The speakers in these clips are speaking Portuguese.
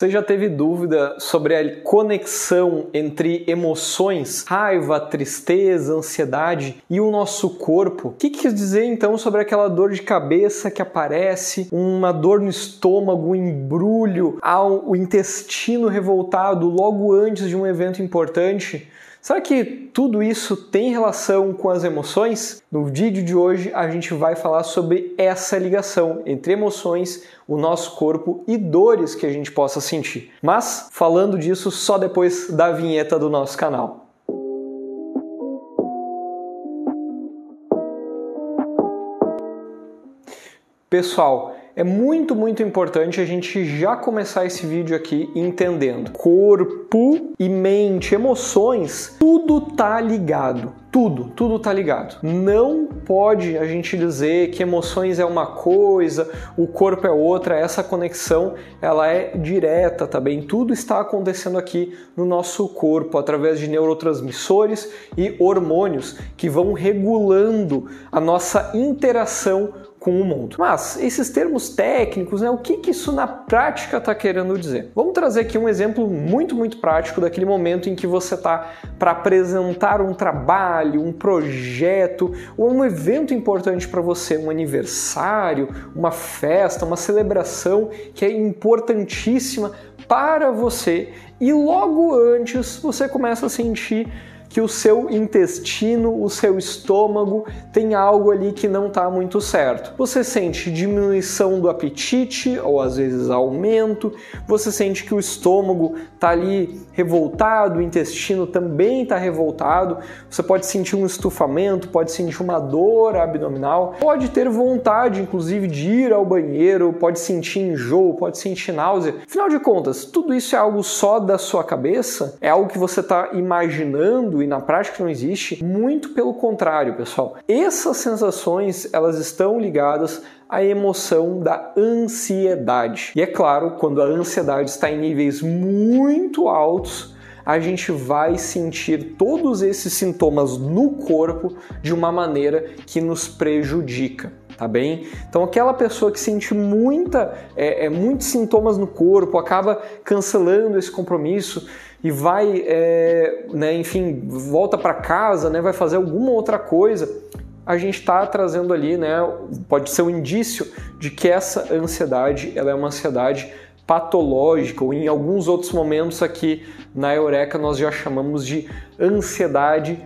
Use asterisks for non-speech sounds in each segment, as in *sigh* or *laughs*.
Você já teve dúvida sobre a conexão entre emoções, raiva, tristeza, ansiedade e o nosso corpo? O que quer dizer então sobre aquela dor de cabeça que aparece, uma dor no estômago, um embrulho, o intestino revoltado logo antes de um evento importante? Será que tudo isso tem relação com as emoções? No vídeo de hoje a gente vai falar sobre essa ligação entre emoções, o nosso corpo e dores que a gente possa sentir. Mas falando disso só depois da vinheta do nosso canal. Pessoal, é muito, muito importante a gente já começar esse vídeo aqui entendendo. Corpo e mente, emoções, tudo tá ligado. Tudo, tudo tá ligado. Não pode a gente dizer que emoções é uma coisa, o corpo é outra, essa conexão ela é direta, tá bem? Tudo está acontecendo aqui no nosso corpo através de neurotransmissores e hormônios que vão regulando a nossa interação com o mundo. Mas esses termos técnicos, né, o que, que isso na prática está querendo dizer? Vamos trazer aqui um exemplo muito, muito prático daquele momento em que você está para apresentar um trabalho, um projeto ou um evento importante para você, um aniversário, uma festa, uma celebração que é importantíssima para você e logo antes você começa a sentir que o seu intestino, o seu estômago tem algo ali que não está muito certo. Você sente diminuição do apetite ou às vezes aumento, você sente que o estômago está ali revoltado, o intestino também está revoltado, você pode sentir um estufamento, pode sentir uma dor abdominal, pode ter vontade inclusive de ir ao banheiro, pode sentir enjoo, pode sentir náusea. Afinal de contas, tudo isso é algo só da sua cabeça? É algo que você está imaginando e na prática não existe, muito pelo contrário, pessoal. Essas sensações, elas estão ligadas à emoção da ansiedade. E é claro, quando a ansiedade está em níveis muito altos, a gente vai sentir todos esses sintomas no corpo de uma maneira que nos prejudica tá bem? Então aquela pessoa que sente muita, é, é, muitos sintomas no corpo, acaba cancelando esse compromisso e vai, é, né, enfim, volta para casa, né, vai fazer alguma outra coisa, a gente está trazendo ali, né, pode ser um indício de que essa ansiedade, ela é uma ansiedade patológica, ou em alguns outros momentos aqui na Eureka nós já chamamos de ansiedade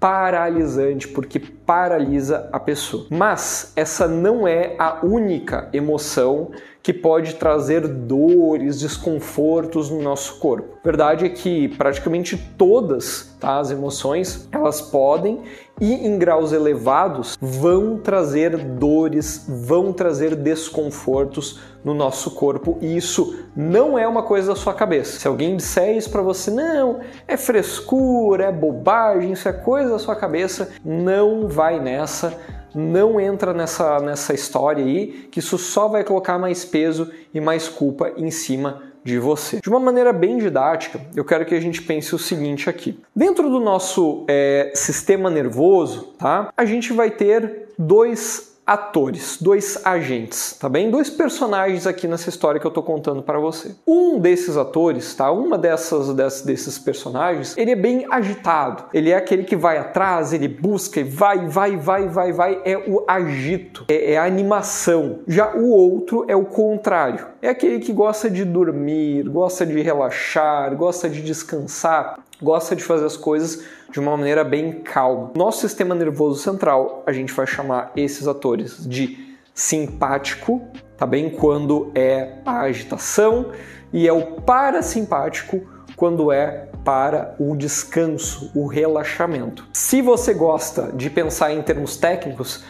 paralisante, porque paralisa a pessoa. Mas essa não é a única emoção que pode trazer dores, desconfortos no nosso corpo. A verdade é que praticamente todas tá, as emoções elas podem e em graus elevados vão trazer dores, vão trazer desconfortos no nosso corpo e isso não é uma coisa da sua cabeça. Se alguém disser isso para você, não, é frescura, é bobagem, isso é coisa da sua cabeça, não vai nessa não entra nessa, nessa história aí, que isso só vai colocar mais peso e mais culpa em cima de você. De uma maneira bem didática, eu quero que a gente pense o seguinte aqui. Dentro do nosso é, sistema nervoso, tá? A gente vai ter dois atores, dois agentes, tá bem? Dois personagens aqui nessa história que eu tô contando para você. Um desses atores, tá? Uma dessas, dessas desses personagens, ele é bem agitado. Ele é aquele que vai atrás, ele busca e vai, vai, vai, vai, vai. É o agito, é, é a animação. Já o outro é o contrário. É aquele que gosta de dormir, gosta de relaxar, gosta de descansar gosta de fazer as coisas de uma maneira bem calma. Nosso sistema nervoso central, a gente vai chamar esses atores de simpático, tá bem? Quando é a agitação, e é o parasimpático quando é para o descanso, o relaxamento. Se você gosta de pensar em termos técnicos,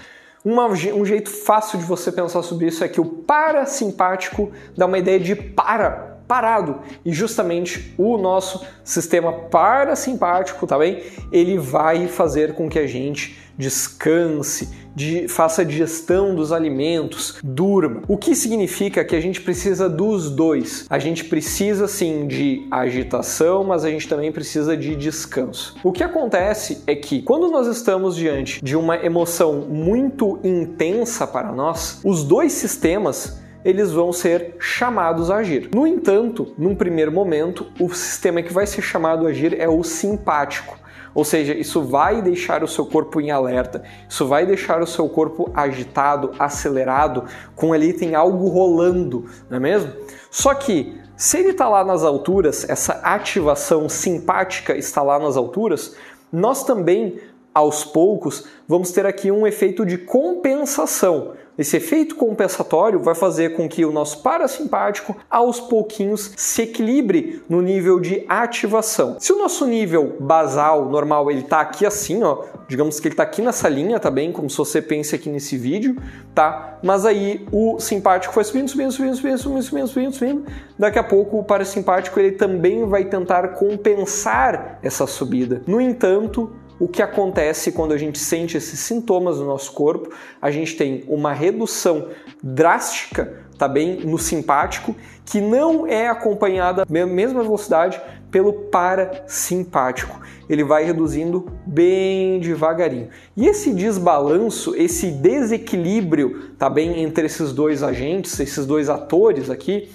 uma, um jeito fácil de você pensar sobre isso é que o parasimpático dá uma ideia de para parado. E justamente o nosso sistema parasimpático, tá bem? Ele vai fazer com que a gente descanse, de, faça digestão dos alimentos, durma. O que significa que a gente precisa dos dois. A gente precisa sim de agitação, mas a gente também precisa de descanso. O que acontece é que quando nós estamos diante de uma emoção muito intensa para nós, os dois sistemas eles vão ser chamados a agir. No entanto, num primeiro momento, o sistema que vai ser chamado a agir é o simpático. Ou seja, isso vai deixar o seu corpo em alerta, isso vai deixar o seu corpo agitado, acelerado, com ali tem algo rolando, não é mesmo? Só que se ele está lá nas alturas, essa ativação simpática está lá nas alturas, nós também, aos poucos, vamos ter aqui um efeito de compensação. Esse efeito compensatório vai fazer com que o nosso parasimpático aos pouquinhos se equilibre no nível de ativação. Se o nosso nível basal, normal, ele está aqui assim, ó, digamos que ele está aqui nessa linha, tá bem? Como se você pense aqui nesse vídeo, tá? Mas aí o simpático foi subindo, subindo, subindo, subindo, subindo, subindo, subindo, subindo. Daqui a pouco o parasimpático ele também vai tentar compensar essa subida. No entanto, o que acontece quando a gente sente esses sintomas no nosso corpo? A gente tem uma redução drástica, tá bem, no simpático, que não é acompanhada mesma velocidade pelo parasimpático. Ele vai reduzindo bem devagarinho. E esse desbalanço, esse desequilíbrio, tá bem, entre esses dois agentes, esses dois atores aqui,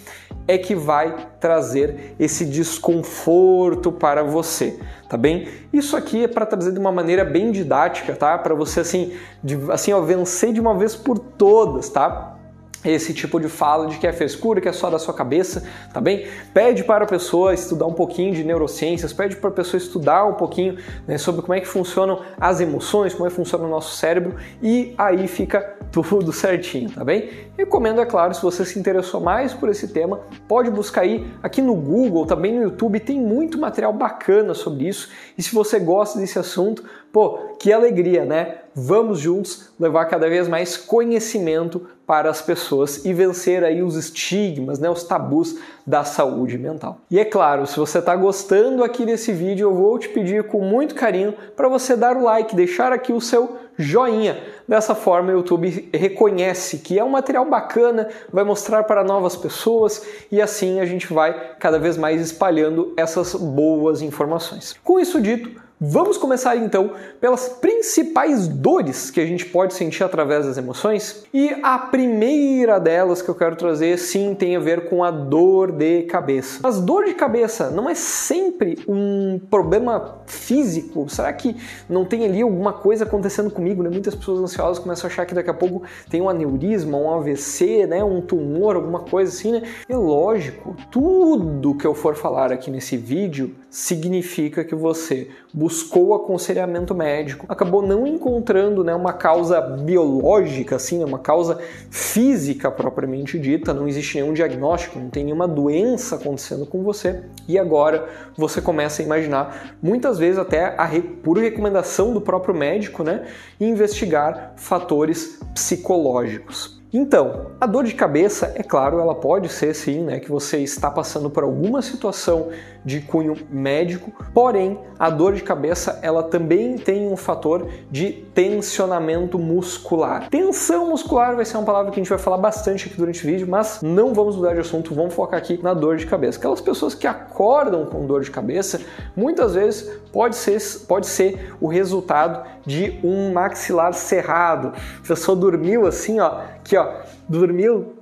é que vai trazer esse desconforto para você, tá bem? Isso aqui é para trazer de uma maneira bem didática, tá? Para você assim, de, assim ó, vencer de uma vez por todas, tá? esse tipo de fala de que é frescura, que é só da sua cabeça, tá bem? Pede para a pessoa estudar um pouquinho de neurociências, pede para a pessoa estudar um pouquinho né, sobre como é que funcionam as emoções, como é que funciona o nosso cérebro e aí fica tudo certinho, tá bem? Recomendo, é claro, se você se interessou mais por esse tema, pode buscar aí aqui no Google, também no YouTube, tem muito material bacana sobre isso. E se você gosta desse assunto, pô, que alegria, né? Vamos juntos levar cada vez mais conhecimento para as pessoas e vencer aí os estigmas, né, os tabus da saúde mental. E é claro, se você está gostando aqui desse vídeo, eu vou te pedir com muito carinho para você dar o like, deixar aqui o seu joinha. Dessa forma, o YouTube reconhece que é um material bacana, vai mostrar para novas pessoas e assim a gente vai cada vez mais espalhando essas boas informações. Com isso dito, Vamos começar então pelas principais dores que a gente pode sentir através das emoções. E a primeira delas que eu quero trazer, sim, tem a ver com a dor de cabeça. Mas dor de cabeça não é sempre um problema físico. Será que não tem ali alguma coisa acontecendo comigo? Né? Muitas pessoas ansiosas começam a achar que daqui a pouco tem um aneurisma, um AVC, né? um tumor, alguma coisa assim. Né? É lógico, tudo que eu for falar aqui nesse vídeo significa que você buscou aconselhamento médico, acabou não encontrando né, uma causa biológica, assim, né, uma causa física propriamente dita, não existe nenhum diagnóstico, não tem nenhuma doença acontecendo com você, e agora você começa a imaginar, muitas vezes até a por recomendação do próprio médico, né, investigar fatores psicológicos. Então, a dor de cabeça, é claro, ela pode ser sim, né, que você está passando por alguma situação de cunho médico, porém, a dor de cabeça, ela também tem um fator de tensionamento muscular. Tensão muscular vai ser uma palavra que a gente vai falar bastante aqui durante o vídeo, mas não vamos mudar de assunto, vamos focar aqui na dor de cabeça. Aquelas pessoas que acordam com dor de cabeça, muitas vezes pode ser, pode ser o resultado de um maxilar cerrado. A pessoa dormiu assim, ó, que ó, dormiu?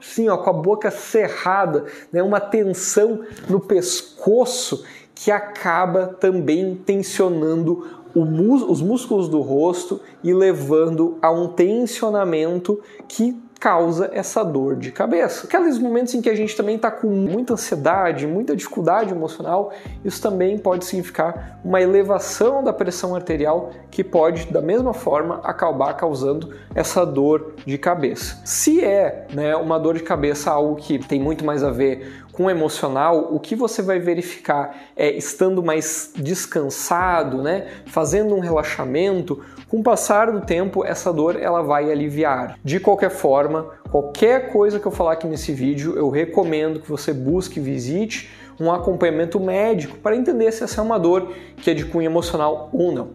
Assim, ó, com a boca cerrada, né, uma tensão no pescoço que acaba também tensionando os músculos do rosto e levando a um tensionamento que causa essa dor de cabeça. Aqueles momentos em que a gente também está com muita ansiedade, muita dificuldade emocional, isso também pode significar uma elevação da pressão arterial que pode, da mesma forma, acabar causando essa dor de cabeça. Se é né, uma dor de cabeça algo que tem muito mais a ver com emocional, o que você vai verificar é estando mais descansado, né, fazendo um relaxamento, com o passar do tempo essa dor ela vai aliviar. De qualquer forma, qualquer coisa que eu falar aqui nesse vídeo, eu recomendo que você busque visite um acompanhamento médico para entender se essa é uma dor que é de cunho emocional ou não.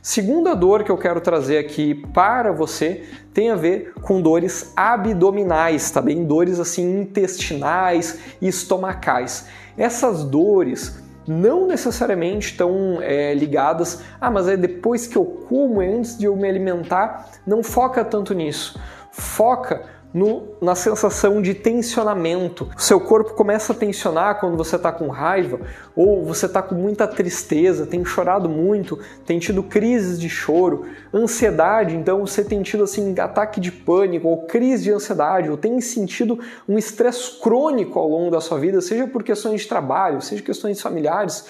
Segunda dor que eu quero trazer aqui para você tem a ver com dores abdominais, tá bem? Dores assim intestinais e estomacais. Essas dores não necessariamente estão é, ligadas, ah, mas é depois que eu como, é antes de eu me alimentar, não foca tanto nisso. Foca no, na sensação de tensionamento. O seu corpo começa a tensionar quando você está com raiva ou você está com muita tristeza, tem chorado muito, tem tido crises de choro, ansiedade, então você tem tido assim ataque de pânico ou crise de ansiedade, ou tem sentido um estresse crônico ao longo da sua vida, seja por questões de trabalho, seja questões familiares,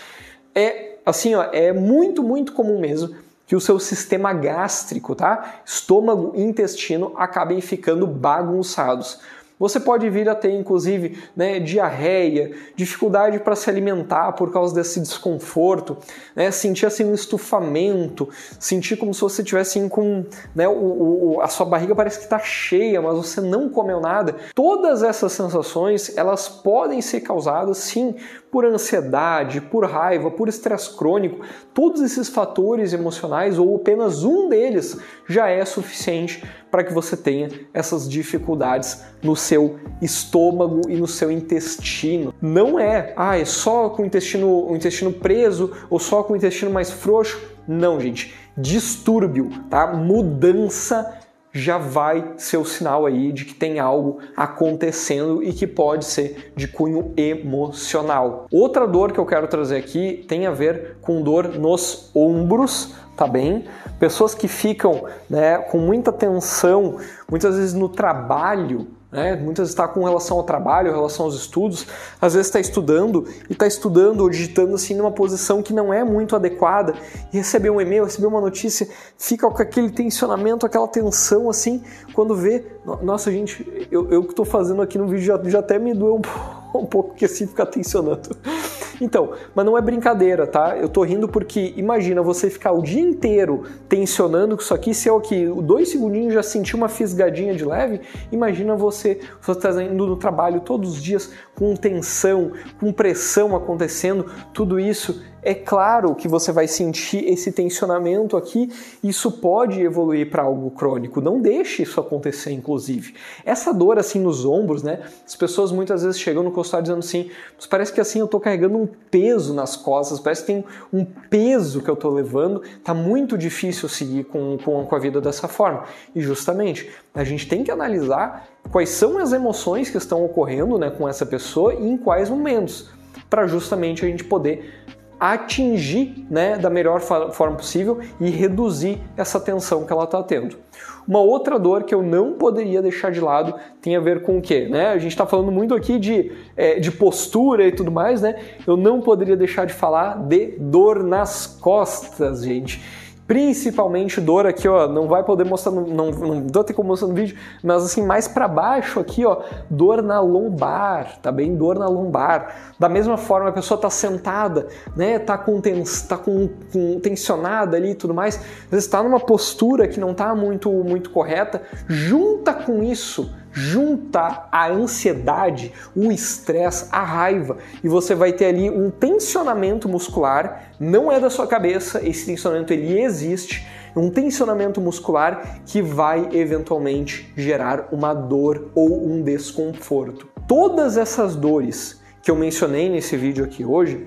é assim, ó, é muito, muito comum mesmo que o seu sistema gástrico, tá? Estômago e intestino acabem ficando bagunçados. Você pode vir a ter, inclusive, né, diarreia, dificuldade para se alimentar por causa desse desconforto, né, sentir assim um estufamento, sentir como se você tivesse com né, o, o, a sua barriga parece que está cheia, mas você não comeu nada. Todas essas sensações elas podem ser causadas sim por ansiedade, por raiva, por estresse crônico, todos esses fatores emocionais ou apenas um deles já é suficiente para que você tenha essas dificuldades no seu estômago e no seu intestino. Não é, ah, é só com o intestino, o intestino preso ou só com o intestino mais frouxo. Não, gente. Distúrbio, tá? Mudança já vai ser o sinal aí de que tem algo acontecendo e que pode ser de cunho emocional. Outra dor que eu quero trazer aqui tem a ver com dor nos ombros, tá bem? Pessoas que ficam né, com muita tensão, muitas vezes no trabalho, né? Muitas está com relação ao trabalho, relação aos estudos, às vezes está estudando e está estudando ou digitando assim numa posição que não é muito adequada e recebeu um e-mail, recebeu uma notícia, fica com aquele tensionamento, aquela tensão assim, quando vê, nossa gente, eu, eu que estou fazendo aqui no vídeo já, já até me doeu um *laughs* pouco um pouco que assim ficar tensionando. Então, mas não é brincadeira, tá? Eu tô rindo porque imagina você ficar o dia inteiro tensionando com isso aqui, se eu aqui dois segundinhos já sentir uma fisgadinha de leve, imagina você, você tá indo no trabalho todos os dias com tensão, com pressão acontecendo, tudo isso é claro que você vai sentir esse tensionamento aqui, isso pode evoluir para algo crônico. Não deixe isso acontecer, inclusive. Essa dor assim nos ombros, né? As pessoas muitas vezes chegam no consultório dizendo assim: parece que assim eu estou carregando um peso nas costas, parece que tem um peso que eu estou levando, tá muito difícil seguir com, com, com a vida dessa forma. E justamente, a gente tem que analisar quais são as emoções que estão ocorrendo né, com essa pessoa e em quais momentos, para justamente a gente poder atingir né, da melhor forma possível e reduzir essa tensão que ela está tendo. Uma outra dor que eu não poderia deixar de lado tem a ver com o quê? Né? A gente está falando muito aqui de, é, de postura e tudo mais, né? Eu não poderia deixar de falar de dor nas costas, gente principalmente dor aqui, ó, não vai poder mostrar, no, não, não dou ter como mostrar no vídeo, mas assim, mais para baixo aqui, ó, dor na lombar, tá bem? Dor na lombar. Da mesma forma, a pessoa tá sentada, né, tá com, tens, tá com, com tensionada ali e tudo mais, às vezes tá numa postura que não tá muito, muito correta, junta com isso, junta a ansiedade, o estresse, a raiva e você vai ter ali um tensionamento muscular, não é da sua cabeça, esse tensionamento ele existe, um tensionamento muscular que vai eventualmente gerar uma dor ou um desconforto. Todas essas dores que eu mencionei nesse vídeo aqui hoje,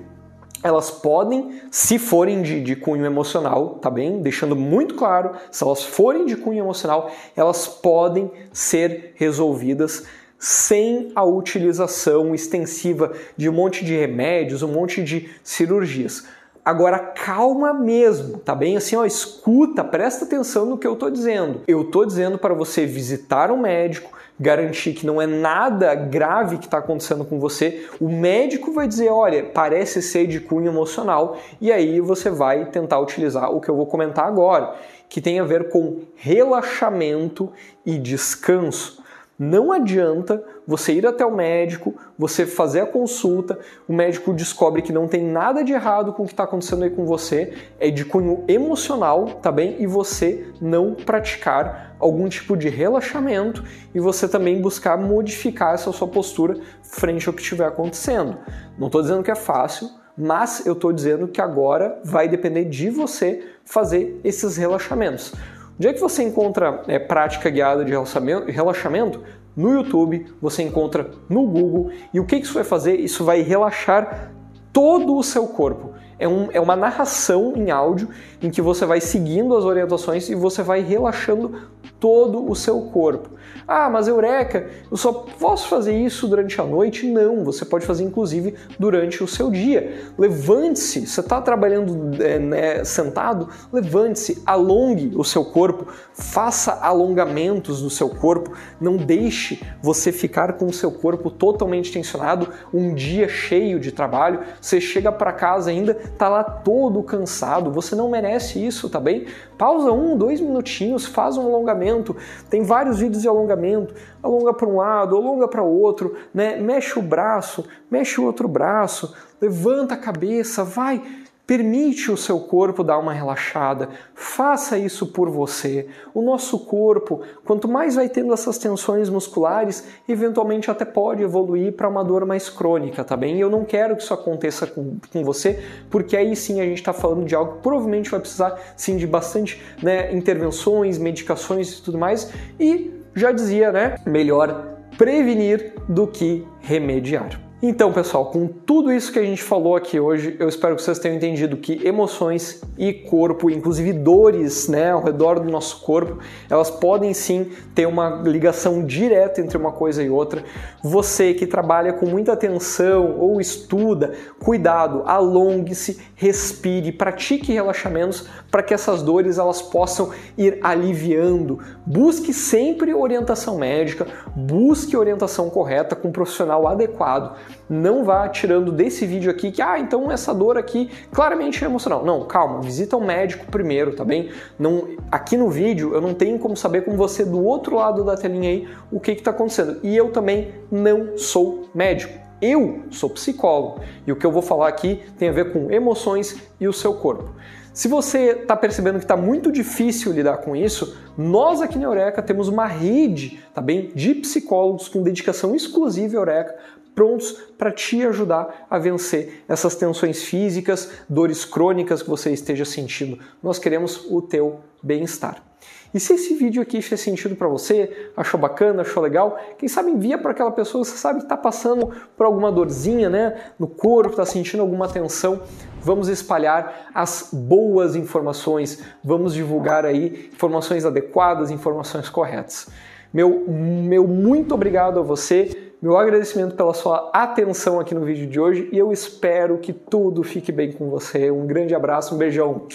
elas podem, se forem de, de, cunho emocional, tá bem? Deixando muito claro, se elas forem de cunho emocional, elas podem ser resolvidas sem a utilização extensiva de um monte de remédios, um monte de cirurgias. Agora calma mesmo, tá bem? Assim, ó, escuta, presta atenção no que eu tô dizendo. Eu tô dizendo para você visitar um médico, garantir que não é nada grave que está acontecendo com você, o médico vai dizer: olha, parece ser de cunho emocional, e aí você vai tentar utilizar o que eu vou comentar agora, que tem a ver com relaxamento e descanso. Não adianta você ir até o médico, você fazer a consulta, o médico descobre que não tem nada de errado com o que está acontecendo aí com você, é de cunho emocional, tá bem? E você não praticar algum tipo de relaxamento e você também buscar modificar essa sua postura frente ao que estiver acontecendo. Não estou dizendo que é fácil, mas eu estou dizendo que agora vai depender de você fazer esses relaxamentos. Onde é que você encontra é, prática guiada de relaxamento? No YouTube, você encontra no Google. E o que isso vai fazer? Isso vai relaxar todo o seu corpo. É, um, é uma narração em áudio em que você vai seguindo as orientações e você vai relaxando todo o seu corpo. Ah, mas Eureka, eu só posso fazer isso durante a noite? Não, você pode fazer inclusive durante o seu dia. Levante-se, você está trabalhando é, né, sentado? Levante-se, alongue o seu corpo, faça alongamentos do seu corpo, não deixe você ficar com o seu corpo totalmente tensionado um dia cheio de trabalho. Você chega para casa ainda, tá lá todo cansado, você não merece isso, tá bem? Pausa um, dois minutinhos, faz um alongamento. Tem vários vídeos de alongamento. Alonga para um lado, alonga para outro, né? Mexe o braço, mexe o outro braço, levanta a cabeça, vai Permite o seu corpo dar uma relaxada, faça isso por você. O nosso corpo, quanto mais vai tendo essas tensões musculares, eventualmente até pode evoluir para uma dor mais crônica, tá bem? E eu não quero que isso aconteça com, com você, porque aí sim a gente está falando de algo que provavelmente vai precisar sim de bastante né, intervenções, medicações e tudo mais. E já dizia, né? Melhor prevenir do que remediar. Então, pessoal, com tudo isso que a gente falou aqui hoje, eu espero que vocês tenham entendido que emoções e corpo, inclusive dores, né, ao redor do nosso corpo, elas podem sim ter uma ligação direta entre uma coisa e outra. Você que trabalha com muita atenção ou estuda, cuidado, alongue-se, respire, pratique relaxamentos para que essas dores elas possam ir aliviando. Busque sempre orientação médica, busque orientação correta com um profissional adequado não vá tirando desse vídeo aqui que, ah, então essa dor aqui claramente é emocional. Não, calma, visita o um médico primeiro, tá bem? Não, aqui no vídeo eu não tenho como saber com você do outro lado da telinha aí o que está acontecendo. E eu também não sou médico. Eu sou psicólogo e o que eu vou falar aqui tem a ver com emoções e o seu corpo. Se você está percebendo que está muito difícil lidar com isso, nós aqui na Eureka temos uma rede tá bem, de psicólogos com dedicação exclusiva à Eureka prontos para te ajudar a vencer essas tensões físicas, dores crônicas que você esteja sentindo. Nós queremos o teu bem-estar. E se esse vídeo aqui fez sentido para você, achou bacana, achou legal, quem sabe envia para aquela pessoa que você sabe que está passando por alguma dorzinha né, no corpo, está sentindo alguma tensão. Vamos espalhar as boas informações, vamos divulgar aí informações adequadas, informações corretas. Meu, meu muito obrigado a você meu agradecimento pela sua atenção aqui no vídeo de hoje e eu espero que tudo fique bem com você. Um grande abraço, um beijão.